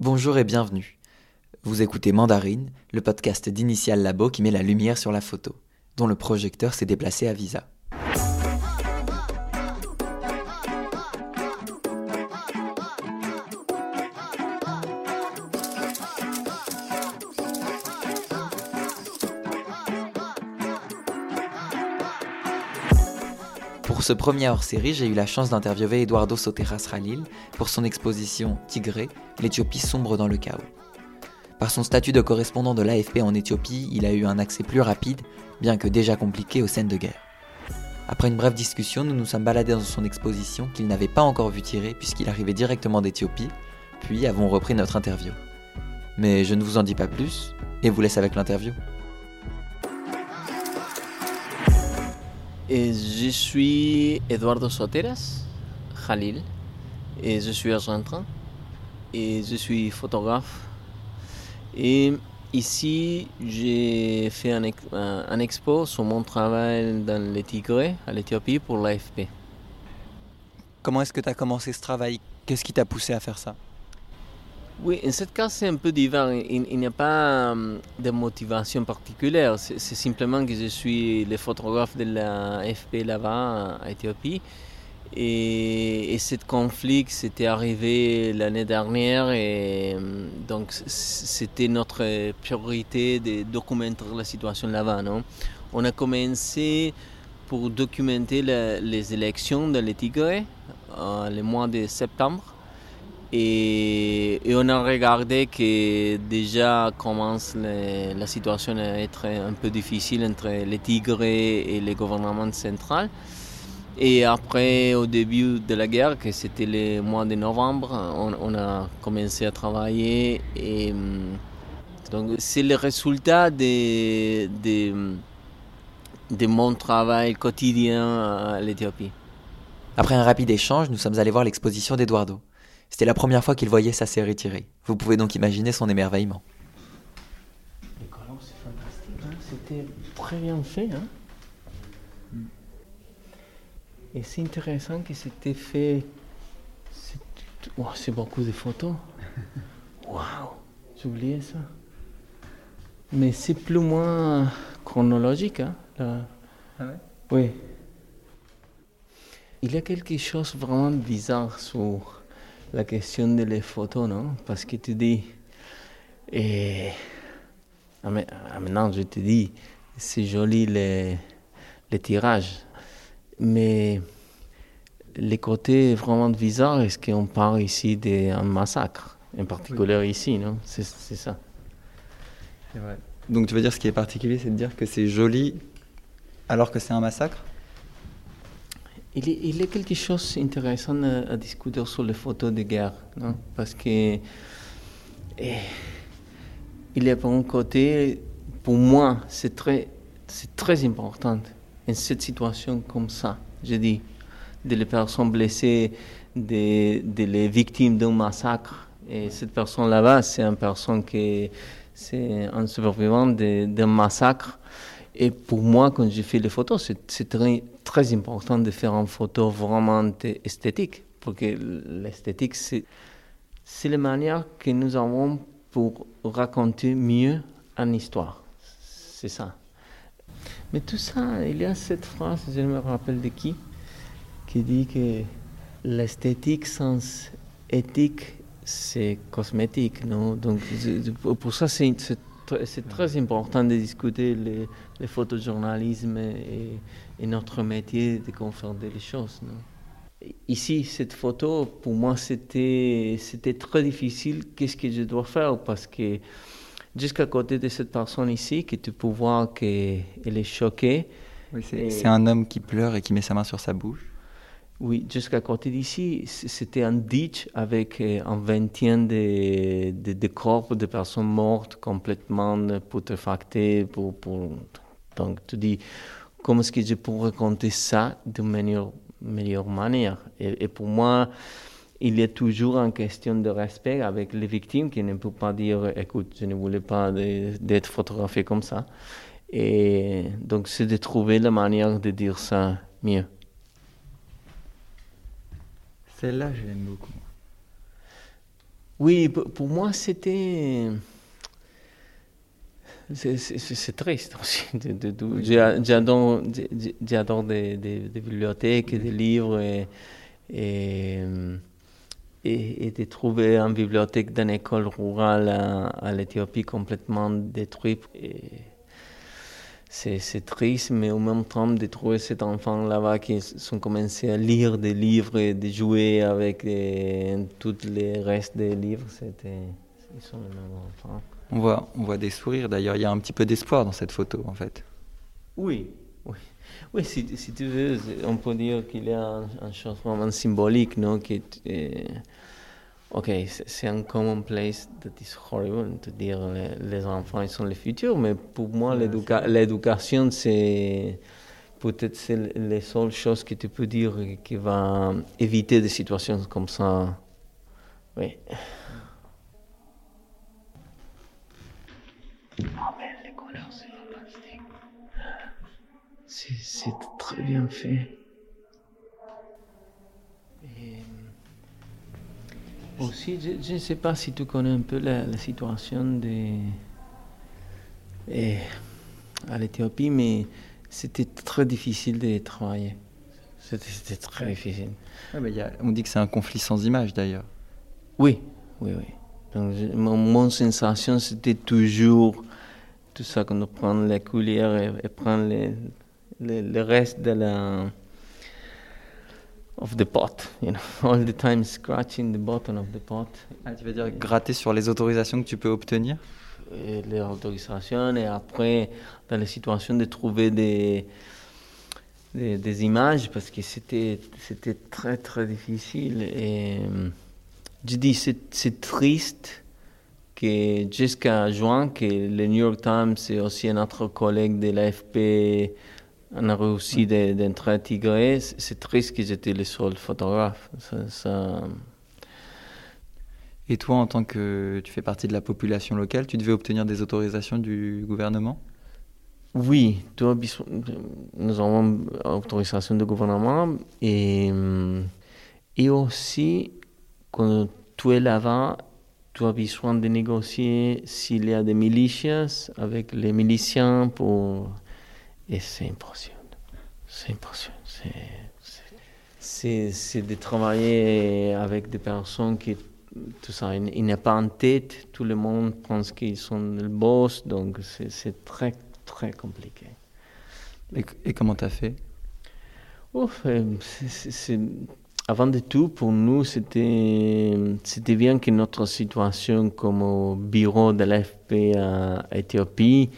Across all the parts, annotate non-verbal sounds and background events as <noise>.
Bonjour et bienvenue. Vous écoutez Mandarine, le podcast d'Initial Labo qui met la lumière sur la photo, dont le projecteur s'est déplacé à Visa. Ce premier hors-série, j'ai eu la chance d'interviewer Eduardo Soteras Khalil pour son exposition Tigré, l'Éthiopie sombre dans le chaos. Par son statut de correspondant de l'AFP en Éthiopie, il a eu un accès plus rapide, bien que déjà compliqué, aux scènes de guerre. Après une brève discussion, nous nous sommes baladés dans son exposition qu'il n'avait pas encore vu tirer puisqu'il arrivait directement d'Éthiopie, puis avons repris notre interview. Mais je ne vous en dis pas plus et vous laisse avec l'interview. Je suis Eduardo Soteras Khalil et je suis argentin et je suis photographe. Et ici, j'ai fait un, un- expo sur mon travail dans les Tigrés, à l'Éthiopie, pour l'AFP. Comment est-ce que tu as commencé ce travail? Qu'est-ce qui t'a poussé à faire ça? Oui, en ce cas, c'est un peu divers. Il, n'y a pas hum, de motivation particulière. C'est simplement que je suis le photographe de l'AFP là-bas, à Éthiopie. Et, et ce conflit, c'était arrivé l'année dernière. Et hum, donc, c'était notre priorité de documenter la situation là-bas. On a commencé pour documenter la- les élections de les Tigrés, euh, le mois de septembre. Et, et on a regardé que déjà commence le- la situation à être un peu difficile entre les Tigrés et le gouvernement central. Et après, au début de la guerre, que c'était le mois de novembre, on, on a commencé à travailler. Et hum, donc, c'est le résultat de, de, de mon travail quotidien à l'Éthiopie. Après un rapide échange, nous sommes allés voir l'exposition d'Eduardo. C'était la première fois qu'il voyait sa série tirée. Vous pouvez donc imaginer son émerveillement. Les couleurs, c'est fantastique. hein. C'était très bien fait. hein. Et c'est intéressant que c'était fait. C'est oh, beaucoup de photos. <laughs> Waouh! Oublié ça. Mais c'est plus ou moins chronologique. Hein, là. Oui. Il y a quelque chose vraiment bizarre sur la question de les photos, non? Parce que tu dis. Et. Ah, mais- ah, maintenant, je te dis, c'est joli les, les tirages. Mais les côtés vraiment bizarres, est-ce qu'on parle ici d'un massacre? En particulier ici, non? C'est c'est ça. Donc tu veux dire ce qui est particulier, c'est de dire que c'est joli alors que c'est un massacre? Il y, il a quelque chose d'intéressant à, discuter sur les photos de guerre, non? Parce que eh, il y a un côté, pour moi, c'est très, c'est très important en cette situation comme ça, je dis, de les personnes blessées, de, de les victimes d'un massacre. Et cette personne là-bas, c'est une personne qui c'est un survivant d'un massacre. Et pour moi, quand je fais les photos, c'est très, important de faire une photo vraiment esthétique. Parce que l'esthétique, c'est c'est la manière que nous avons pour raconter mieux une histoire. C'est ça. Mais tout ça, il y a cette phrase, je ne me rappelle de qui, qui dit que l'esthétique sans éthique, c'est cosmétique. Non? Donc, pour ça, c'est c'est tr- c'est très important de discuter le, le photojournalisme et, et notre métier de confronter les choses. Non? Ici, cette photo, pour moi, c'était c'était très difficile. Qu'est-ce que je dois faire? Parce que jusqu'à côté de cette personne ici, que tu peux voir qu'elle est choquée. Oui, c'est Et- c'est un homme qui pleure et qui met sa main sur sa bouche. Oui, jusqu'à côté d'ici, c'était un ditch avec euh, un vingtaine de, corps de personnes mortes, complètement. Pour, pour... Donc, tu dis, comment est-ce que je peux raconter ça de meilleure, meilleure manière? Et, pour moi, il a toujours une question de respect avec les victimes qui ne peuvent pas dire, écoute, je ne voulais pas d'être photographié comme ça. Et donc, c'est de trouver la manière de dire ça mieux. Celle-là, je l'aime beaucoup. Oui, pour moi, c'était. C'est triste aussi. <laughs> J'adore des, des, des, bibliothèques, des livres et, et, et, de trouver une bibliothèque d'une école rurale à, à l'Éthiopie complètement détruite. C'est triste, mais en même temps de trouver cet enfant là-bas qui sont commencé à lire des livres et de jouer avec tous les restes des livres, c'était, ils sont les mêmes enfants. On voit, on voit des sourires d'ailleurs, il y a un petit peu d'espoir dans cette photo en fait. Oui, oui. Oui, si, si tu veux, on peut dire qu'il y a un, vraiment symbolique, non? Qui, eh, ok, c'est un commonplace that is horrible de dire les, les enfants ils sont le futur, mais pour moi, l'éducation, c'est peut-être c'est les seules choses que tu peux dire qui va éviter des situations comme ça. Oui. Oh, mais les couleurs, c'est fantastique. C'est très bien fait. Aussi, je ne sais pas si tu connais un peu la, la situation de, et, à l'Éthiopie, mais c'était très difficile de travailler. C'était très difficile. Ouais, mais y a, on dit que c'est un conflit sans image d'ailleurs. Oui, oui, oui. Donc, mon, mon sensation, c'était toujours tout ça, qu'on prend les coulières et, et prend le reste de la of the pot, you know, <laughs> all the time scratching the bottom of the pot. Ah, tu veux dire gratter sur les autorisations que tu peux obtenir? Et Les autorisations et après, dans les situations de trouver des, des, des images parce que c'était c'était très très difficile et je dis c'est triste que jusqu'à juin, que le New York Times et aussi notre collègue de l'AFP on a réussi ouais. d'être intégré. C'est triste qu'ils étaient les seuls photographes. Ça, ça... Et toi, en tant que tu fais partie de la population locale, tu devais obtenir des autorisations du gouvernement? Oui, nous avons autorisation du gouvernement et, et aussi, quand tu es là-bas, tu as besoin de négocier s'il y a des milicias avec les miliciens pour... Et c'est impressionnant. C'est impressionnant. C'est de travailler avec des personnes qui, tout ça, il, pas en tête. Tout le monde pense qu'ils sont le boss, donc c'est très, très compliqué. Et, et comment tu as fait? Ouf, c'est avant de tout, pour nous, c'était, c'était bien que notre situation comme bureau de l'AFP à Éthiopie,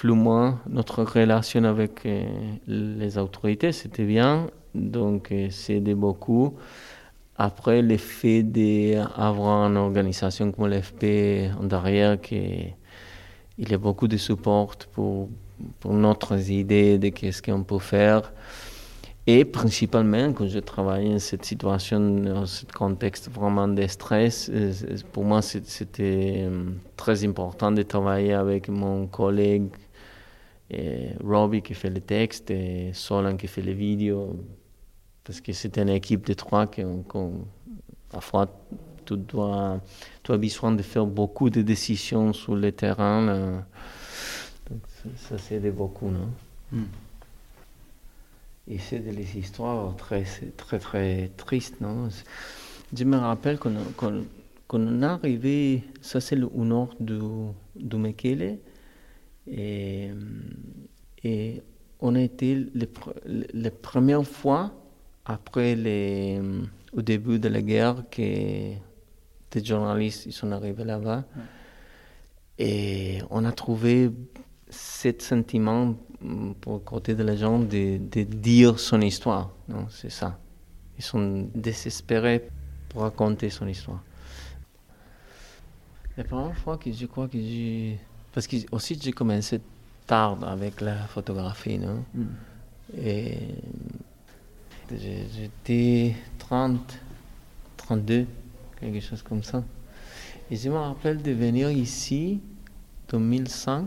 plus ou moins notre relation avec euh, les autorités, c'était bien. Donc, euh, c'est beaucoup. Après, le fait d'avoir une organisation comme l'AFP en derrière, qui, il y a beaucoup de support pour, pour notre idée de qu'est-ce qu'on peut faire. Et principalement, quand je travaille dans cette situation, dans ce contexte vraiment de stress, euh, pour moi, c'était très important de travailler avec mon collègue et Robbie qui fait le texte et Solan qui fait les vidéos. Parce que c'est une équipe de trois qui, parfois, tu dois, tu as besoin de faire beaucoup de décisions sur le terrain. Là. Donc, ça, ça s'aide beaucoup, non? Mm. Et c'est des histoires très, très, très tristes, non? Je me rappelle qu'on qu qu est arrivé, ça c'est au nord du, du Mekele, et, et on a été la première fois après les, au début de la guerre que des journalistes ils sont arrivés là-bas. Et on a trouvé ce sentiment mm, pour le côté de la gens de, de dire son histoire. C'est ça. Ils sont désespérés pour raconter son histoire. La première fois que je crois que j'ai... Parce que aussi j'ai commencé tard avec la photographie, non? Mm. Et j'étais 30, 32, quelque chose comme ça. Et je me rappelle de venir ici en 2005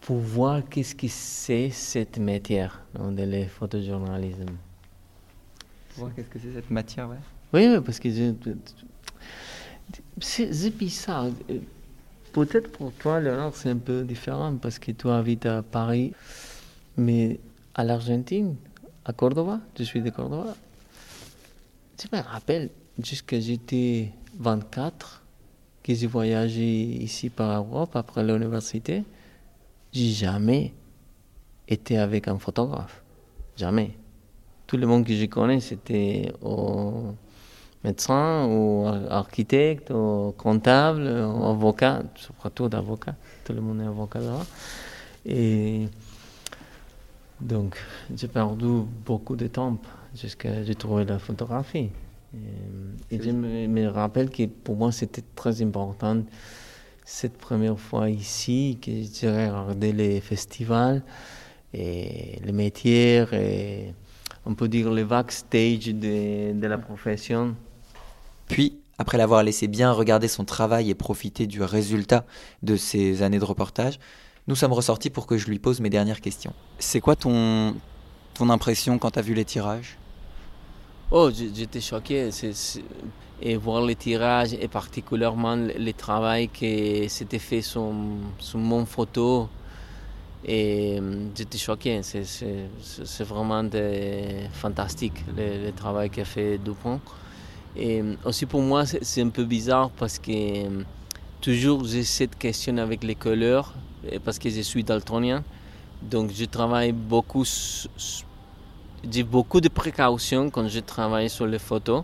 pour voir qu'est-ce que c'est cette matière dans le photojournalisme. Pour voir qu'est-ce que c'est cette matière, ouais. Oui, oui parce que je, C'est bizarre. Peut-être pour toi, Léonard, c'est un peu différent parce que toi habites à Paris, mais à l'Argentine, à Cordoba, je suis de Cordoba. Je me rappelle, jusqu'à j'étais 24, que j'ai voyagé ici par Europe après l'université, j'ai jamais été avec un photographe. Jamais. Tout le monde que je connais, c'était au médecin, ou architecte, ou comptable, ou avocat, surtout d'avocat. Tout le monde est avocat là. Et donc, j'ai perdu beaucoup de temps jusqu'à j'ai trouvé la photographie. Et, je me, rappelle que pour moi, c'était très important cette première fois ici que j'ai regardé les festivals et les métiers et on peut dire le backstage de, de la profession. Puis, après l'avoir laissé bien regarder son travail et profiter du résultat de ces années de reportage, nous sommes ressortis pour que je lui pose mes dernières questions. C'est quoi ton, ton impression quand tu as vu les tirages? Oh, j'étais choqué. et voir les tirages et particulièrement le, travail qui s'était fait sur, sur mon photo. Et hum, j'étais choqué. C'est vraiment fantastique le, travail qu'a fait Dupont. Et hum, aussi pour moi, c'est un peu bizarre parce que hum, toujours j'ai cette question avec les couleurs parce que je suis daltonien. Donc je travaille beaucoup j'ai beaucoup de précautions quand je travaille sur les photos.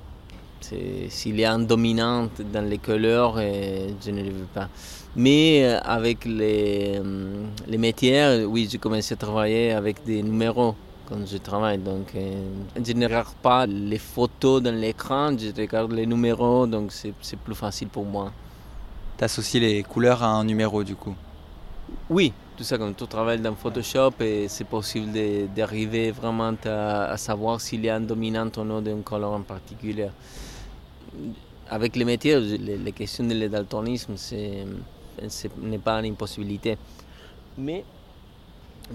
S'il y a un dominant dans les couleurs, euh, je ne le veux pas. Mais euh, avec les, euh, les métiers, oui, j'ai commencé à travailler avec des numéros quand je travaille. Donc, je ne regarde pas les photos dans l'écran, je regarde les numéros, donc c'est plus facile pour moi. Tu associes les couleurs à un numéro du coup? Oui, tout ça, quand tu travailles dans Photoshop, c'est possible d'arriver vraiment à, savoir s'il y a un dominant ou non d'une couleur en particulier. Avec les métiers, les, questions de daltonisme, ce n'est pas une impossibilité. Mais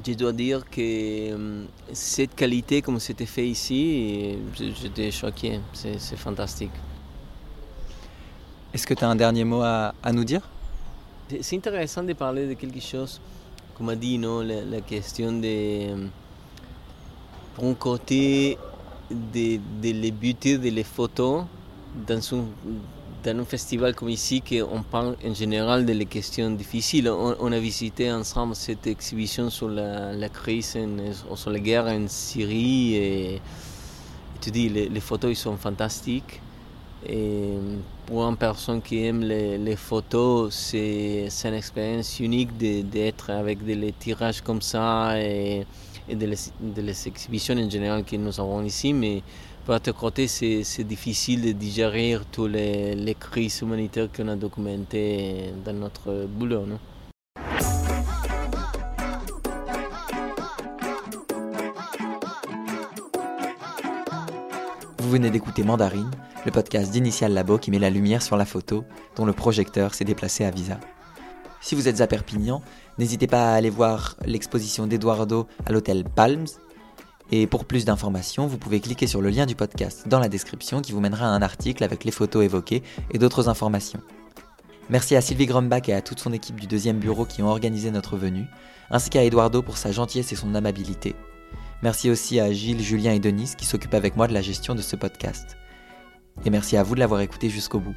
je dois dire que hum, cette qualité, comme c'était fait ici, j'étais choqué. C'est fantastique. Est-ce que tu as un dernier mot à nous dire? C'est intéressant de parler de quelque chose comme a dit, non, la, question de, pour un côté, de, de les beauté de les photos dans un, dans un festival comme ici, on parle en général de les questions difficiles. On, a visité ensemble cette exhibition sur la, crise, sur la guerre en Syrie, et, tu dis, les, photos ils sont fantastiques. Et pour une personne qui aime les, photos, c'est une expérience unique d'être avec des tirages comme ça et, et de, les, exhibitions en général que nous avons ici. Mais pour l'autre côté, c'est difficile de digérer toutes les, les crises humanitaires qu'on a documentées dans notre boulot. Non? Vous venez d'écouter Mandarine, le podcast d'Initial Labo qui met la lumière sur la photo, dont le projecteur s'est déplacé à Visa. Si vous êtes à Perpignan, n'hésitez pas à aller voir l'exposition d'Eduardo à l'hôtel Palms. Et pour plus d'informations, vous pouvez cliquer sur le lien du podcast dans la description qui vous mènera à un article avec les photos évoquées et d'autres informations. Merci à Sylvie Grumbach et à toute son équipe du deuxième bureau qui ont organisé notre venue, ainsi qu'à Eduardo pour sa gentillesse et son amabilité. Merci aussi à Gilles, Julien et Denise qui s'occupent avec moi de la gestion de ce podcast. Et merci à vous de l'avoir écouté jusqu'au bout.